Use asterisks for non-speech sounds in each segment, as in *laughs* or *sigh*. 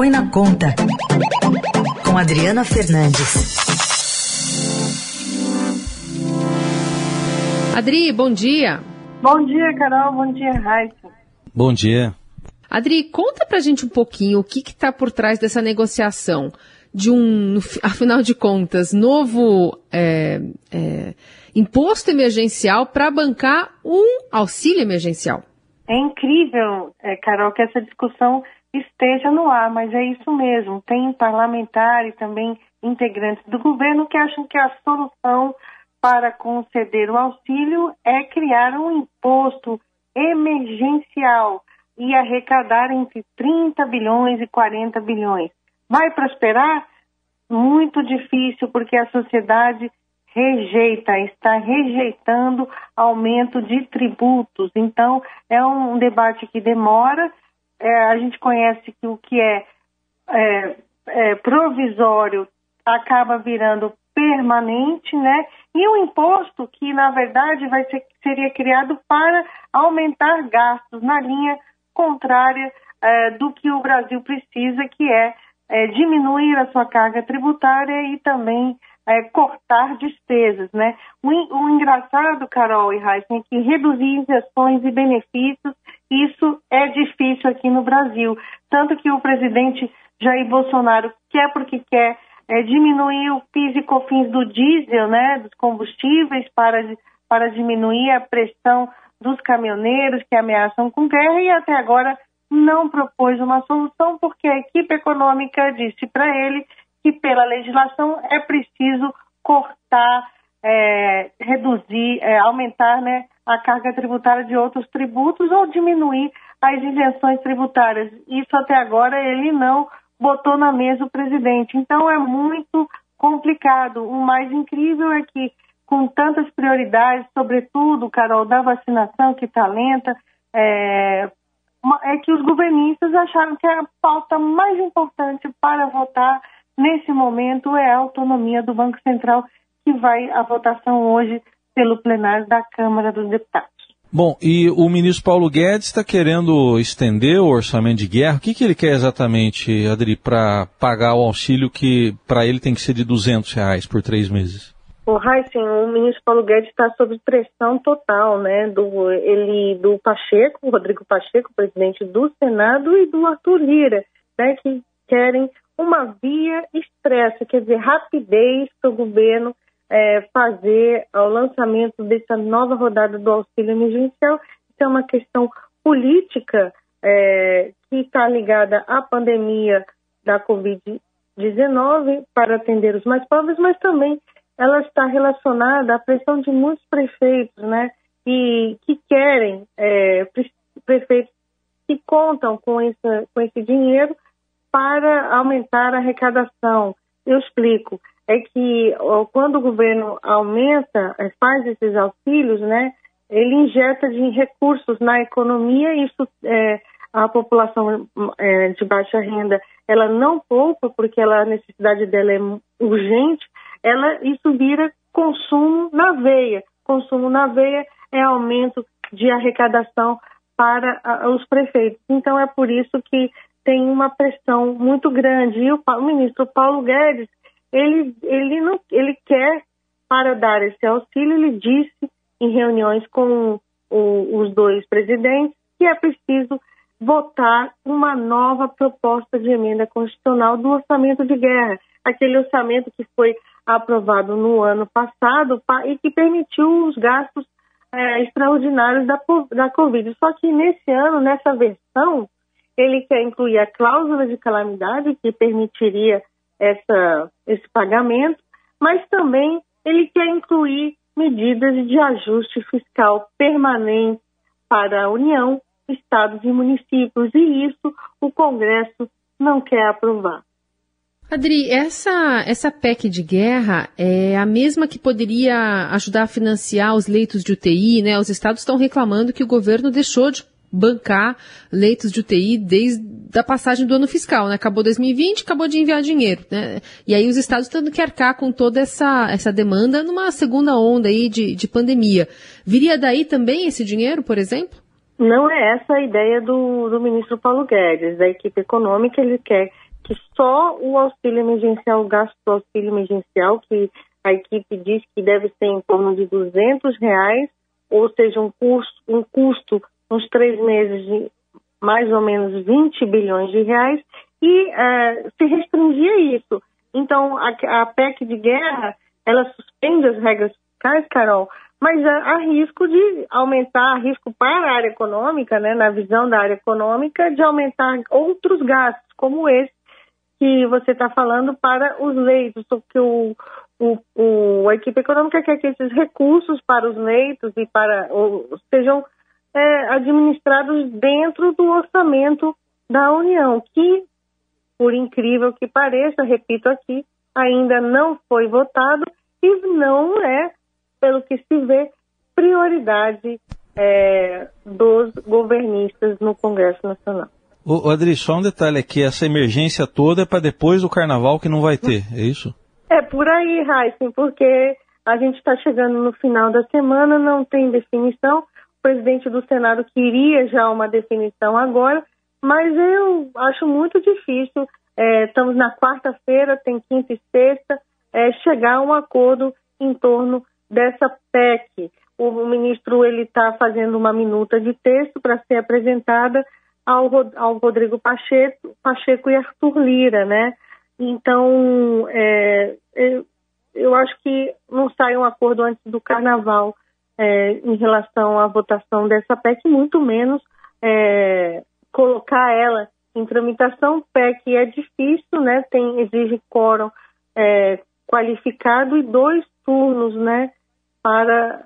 Põe na Conta, com Adriana Fernandes. Adri, bom dia. Bom dia, Carol. Bom dia, Raíssa. Bom dia. Adri, conta pra gente um pouquinho o que está por trás dessa negociação de um, *laughs* afinal de contas, novo é, é, imposto emergencial para bancar um auxílio emergencial. É incrível, é, Carol, que essa discussão esteja no ar, mas é isso mesmo. Tem parlamentares e também integrantes do governo que acham que a solução para conceder o auxílio é criar um imposto emergencial e arrecadar entre 30 bilhões e 40 bilhões. Vai prosperar? Muito difícil, porque a sociedade rejeita, está rejeitando aumento de tributos. Então, é um debate que demora. É, a gente conhece que o que é, é, é provisório acaba virando permanente, né? E um imposto que, na verdade, vai ser, seria criado para aumentar gastos na linha contrária é, do que o Brasil precisa, que é, é, diminuir a sua carga tributária e também é, cortar despesas, né? O, o, engraçado, Carol e Heisen, é que reduzir injeções e benefícios, isso é difícil aqui no Brasil. Tanto que o presidente Jair Bolsonaro quer porque quer é, diminuir o PIS e COFINS do diesel, né, dos combustíveis, para, para diminuir a pressão dos caminhoneiros que ameaçam com guerra e até agora não propôs uma solução porque a equipe econômica disse para ele que pela legislação é preciso cortar, é, reduzir, é, aumentar né, a carga tributária de outros tributos ou diminuir as isenções tributárias. Isso até agora ele não botou na mesa o presidente. Então é muito complicado. O mais incrível é que, com tantas prioridades, sobretudo, Carol, da vacinação, que está lenta, é, é que os governistas acharam que a pauta mais importante para votar nesse momento é a autonomia do Banco Central, que vai à votação hoje pelo plenário da Câmara dos Deputados. Bom, e o ministro Paulo Guedes está querendo estender o orçamento de guerra. O que, que ele quer exatamente, Adri, para pagar o auxílio que para ele tem que ser de 200 reais por três meses? O Heisen, o ministro Paulo Guedes está sob pressão total, né, do, ele, do Pacheco, Rodrigo Pacheco, presidente do Senado, e do Arthur Lira, né, que querem uma via expressa, quer dizer, rapidez para o governo é, fazer o lançamento dessa nova rodada do auxílio emergencial. Isso é uma questão política é, que está ligada à pandemia da Covid-19 para atender os mais pobres, mas também ela está relacionada à pressão de muitos prefeitos, né, e que querem é, prefeitos que contam com, com esse dinheiro para aumentar a arrecadação. Eu explico é que quando o governo aumenta, é, faz esses auxílios, né, ele injeta de recursos na economia, isso é, a população é, de baixa renda, ela não poupa porque ela, a necessidade dela é urgente, ela, isso vira consumo na veia. Consumo na veia é aumento de arrecadação para os prefeitos. Então é por isso que tem uma pressão muito grande. E o, o ministro Paulo Guedes ele, ele, não, ele quer, para dar esse auxílio, ele disse em reuniões com o, os dois presidentes que é preciso votar uma nova proposta de emenda constitucional do orçamento de guerra, aquele orçamento que foi aprovado no ano passado e que permitiu os gastos é, extraordinários da, da Covid. Só que nesse ano, nessa versão, ele quer incluir a cláusula de calamidade, que permitiria essa, esse pagamento, mas também ele quer incluir medidas de ajuste fiscal permanente para a União, estados e municípios, e isso o Congresso não quer aprovar. Adri, essa, essa PEC de guerra é a mesma que poderia ajudar a financiar os leitos de UTI, né? Os estados estão reclamando que o governo deixou de bancar leitos de UTI desde a passagem do ano fiscal, né? Acabou 2020, acabou de enviar dinheiro, né? E aí os estados tendo que arcar com toda essa, essa demanda numa segunda onda aí de, de pandemia. Viria daí também esse dinheiro, por exemplo? Não é essa a ideia do, do ministro Paulo Guedes. Da equipe econômica, ele quer que só o auxílio emergencial, o gasto do auxílio emergencial, que a equipe diz que deve ser em torno de 200 reais, ou seja, um custo, um custo nos três meses de mais ou menos 20 bilhões de reais, e uh, se restringia isso. Então, a, a, PEC de guerra, ela suspende as regras fiscais, Carol, mas há, há risco de aumentar, risco para a área econômica, né, na visão da área econômica, de aumentar outros gastos, como esse que você está falando para os leitos, porque o, o, o, a equipe econômica quer que esses recursos para os leitos e para ou, sejam é, administrados dentro do orçamento da União, que, por incrível que pareça, repito aqui, ainda não foi votado e não é, pelo que se vê, prioridade é, dos governistas no Congresso Nacional. O, Adri, só um detalhe aqui, essa emergência toda é para depois do carnaval que não vai ter, é isso? É por aí, Raíssen, porque a gente está chegando no final da semana, não tem definição, presidente do Senado queria já uma definição agora, mas eu acho muito difícil. É, estamos na quarta-feira, tem quinta e sexta, é, chegar a um acordo em torno dessa PEC. O, ministro ele está fazendo uma minuta de texto para ser apresentada ao, ao Rodrigo Pacheco, Pacheco e Arthur Lira, né? Então, é, eu, eu acho que não sai um acordo antes do Carnaval é, em relação à votação dessa PEC, muito menos é, colocar ela em tramitação. PEC é difícil, né? Tem, exige quórum é, qualificado e dois turnos, né? Para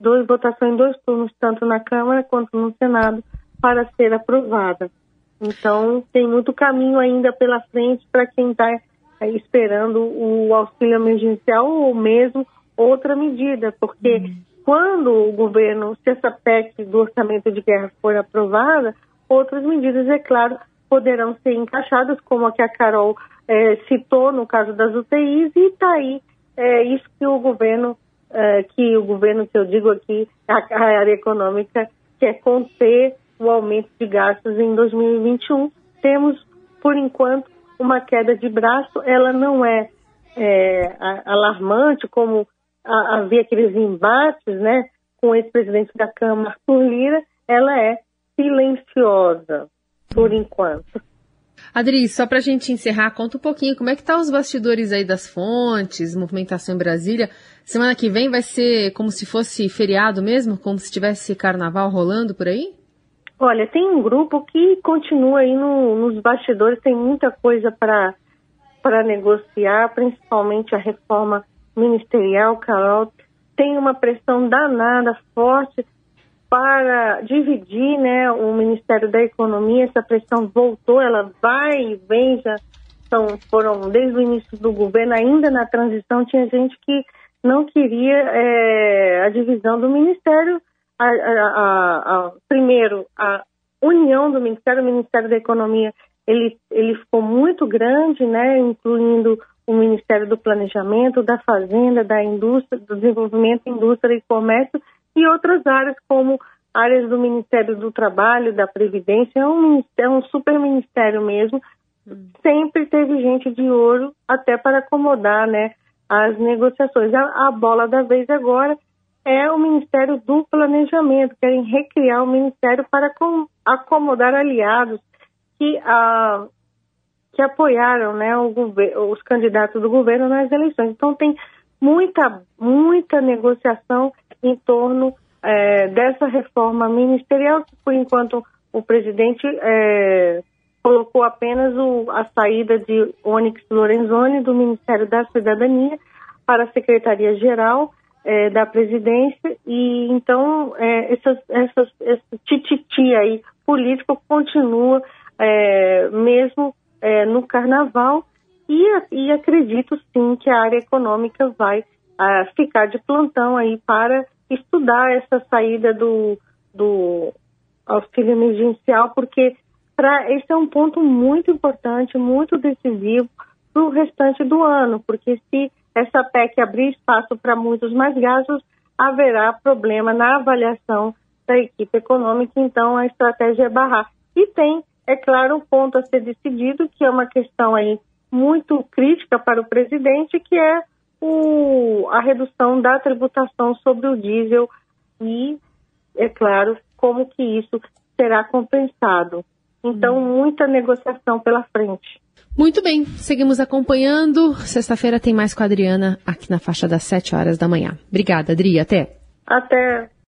dois votações em dois turnos, tanto na Câmara quanto no Senado, para ser aprovada. Então, tem muito caminho ainda pela frente para quem está é, esperando o auxílio emergencial ou mesmo outra medida, porque uhum quando o governo, se essa PEC do orçamento de guerra for aprovada, outras medidas, é claro, poderão ser encaixadas, como a que a Carol é, citou no caso das UTIs, e está aí é, isso que o governo, é, que o governo que eu digo aqui, a, a área econômica, quer conter o aumento de gastos em 2021. Temos, por enquanto, uma queda de braço, ela não é, é alarmante como havia aqueles embates, né, com o ex-presidente da Câmara, Arthur Lira, ela é silenciosa, por enquanto. Adri, só para a gente encerrar, conta um pouquinho como é que tá os bastidores aí das fontes, movimentação em Brasília. Semana que vem vai ser como se fosse feriado mesmo, como se tivesse carnaval rolando por aí? Olha, tem um grupo que continua aí no, nos bastidores, tem muita coisa para negociar, principalmente a reforma ministerial, Carol, tem uma pressão danada, forte, para dividir né, o Ministério da Economia. Essa pressão voltou, ela vai e vem, já são, foram desde o início do governo, ainda na transição, tinha gente que não queria é, a divisão do Ministério. A, a, a, primeiro, a união do Ministério, o Ministério da Economia, ele, ele ficou muito grande, né, incluindo o Ministério do Planejamento, da Fazenda, da Indústria, do Desenvolvimento, Indústria e Comércio e outras áreas como áreas do Ministério do Trabalho, da Previdência, é um, é um super ministério mesmo. Sempre teve gente de ouro até para acomodar né, as negociações. A, a bola da vez agora é o Ministério do Planejamento, querem recriar o Ministério para com, acomodar aliados que a, que apoiaram né, os candidatos do governo nas eleições. Então tem muita, muita negociação em torno é, dessa reforma ministerial, que por enquanto o presidente é, colocou apenas o, a saída de Onyx Lorenzoni do Ministério da Cidadania para a Secretaria-Geral é, da Presidência e então é, essas, essas, esse tititi aí político continua mesmo é, no carnaval e, e, acredito sim que a área econômica vai uh, ficar de plantão aí para estudar essa saída do, do auxílio emergencial, porque pra, esse é um ponto muito importante, muito decisivo para o restante do ano, porque se essa PEC abrir espaço para muitos mais gastos, haverá problema na avaliação da equipe econômica, então a estratégia é barrar. E tem é claro, um ponto a ser decidido, que é uma questão aí muito crítica para o presidente, que é o, a redução da tributação sobre o diesel e, é claro, como que isso será compensado. Então, hum. muita negociação pela frente. Muito bem, seguimos acompanhando. Sexta-feira tem mais com a Adriana aqui na faixa das 7 horas da manhã. Obrigada, Adri. Até. Até.